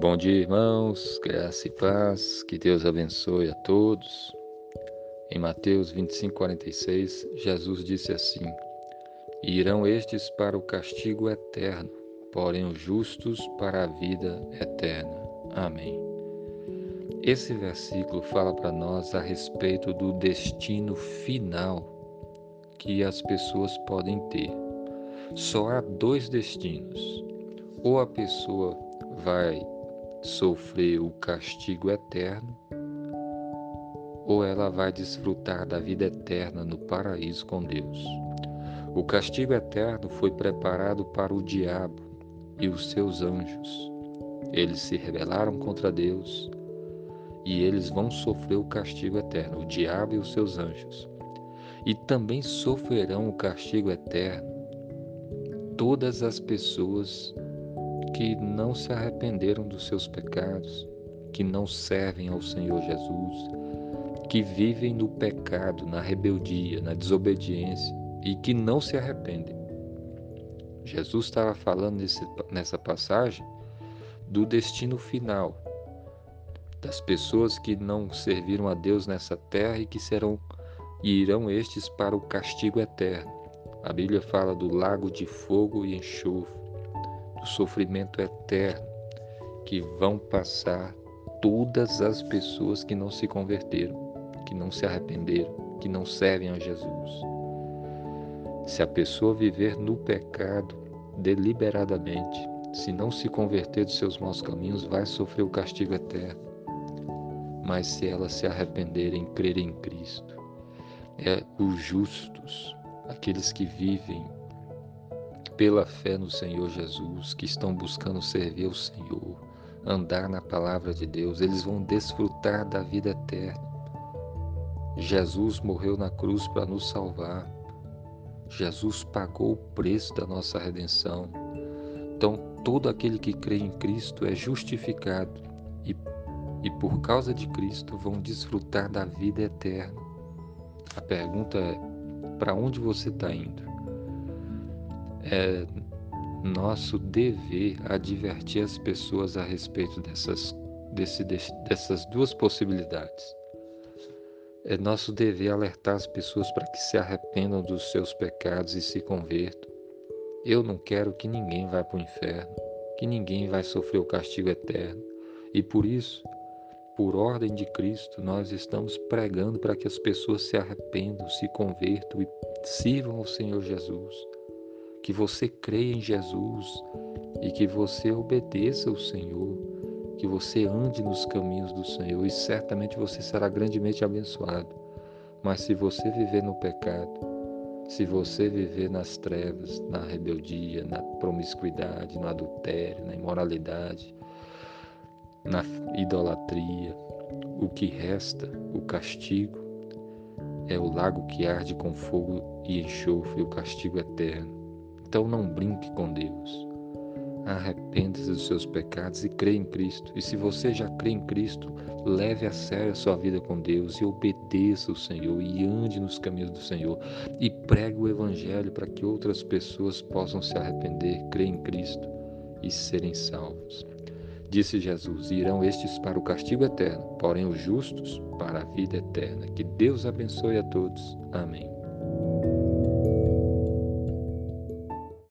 Bom dia, irmãos, graça e paz, que Deus abençoe a todos. Em Mateus 25, 46, Jesus disse assim: Irão estes para o castigo eterno, porém os justos para a vida eterna. Amém. Esse versículo fala para nós a respeito do destino final que as pessoas podem ter. Só há dois destinos. Ou a pessoa vai sofrer o castigo eterno, ou ela vai desfrutar da vida eterna no paraíso com Deus. O castigo eterno foi preparado para o diabo e os seus anjos. Eles se rebelaram contra Deus e eles vão sofrer o castigo eterno, o diabo e os seus anjos. E também sofrerão o castigo eterno todas as pessoas que não se arrependeram dos seus pecados, que não servem ao Senhor Jesus, que vivem no pecado, na rebeldia, na desobediência e que não se arrependem. Jesus estava falando nesse, nessa passagem do destino final, das pessoas que não serviram a Deus nessa terra e que serão e irão estes para o castigo eterno. A Bíblia fala do lago de fogo e enxofre do sofrimento eterno que vão passar todas as pessoas que não se converteram, que não se arrependeram, que não servem a Jesus. Se a pessoa viver no pecado deliberadamente, se não se converter dos seus maus caminhos, vai sofrer o castigo eterno. Mas se ela se arrepender em crer em Cristo, é os justos, aqueles que vivem pela fé no Senhor Jesus, que estão buscando servir ao Senhor, andar na palavra de Deus, eles vão desfrutar da vida eterna. Jesus morreu na cruz para nos salvar. Jesus pagou o preço da nossa redenção. Então, todo aquele que crê em Cristo é justificado e, e por causa de Cristo vão desfrutar da vida eterna. A pergunta é: para onde você está indo? É nosso dever advertir as pessoas a respeito dessas, desse, dessas duas possibilidades. É nosso dever alertar as pessoas para que se arrependam dos seus pecados e se convertam. Eu não quero que ninguém vá para o inferno, que ninguém vai sofrer o castigo eterno. E por isso, por ordem de Cristo, nós estamos pregando para que as pessoas se arrependam, se convertam e sirvam ao Senhor Jesus que você creia em Jesus e que você obedeça ao Senhor, que você ande nos caminhos do Senhor e certamente você será grandemente abençoado. Mas se você viver no pecado, se você viver nas trevas, na rebeldia, na promiscuidade, no adultério, na imoralidade, na idolatria, o que resta, o castigo, é o lago que arde com fogo e enxofre, o castigo eterno. Então não brinque com Deus. Arrependa-se dos seus pecados e crê em Cristo. E se você já crê em Cristo, leve a sério a sua vida com Deus e obedeça o Senhor e ande nos caminhos do Senhor e pregue o Evangelho para que outras pessoas possam se arrepender, crer em Cristo e serem salvos. Disse Jesus: Irão estes para o castigo eterno, porém os justos para a vida eterna. Que Deus abençoe a todos. Amém.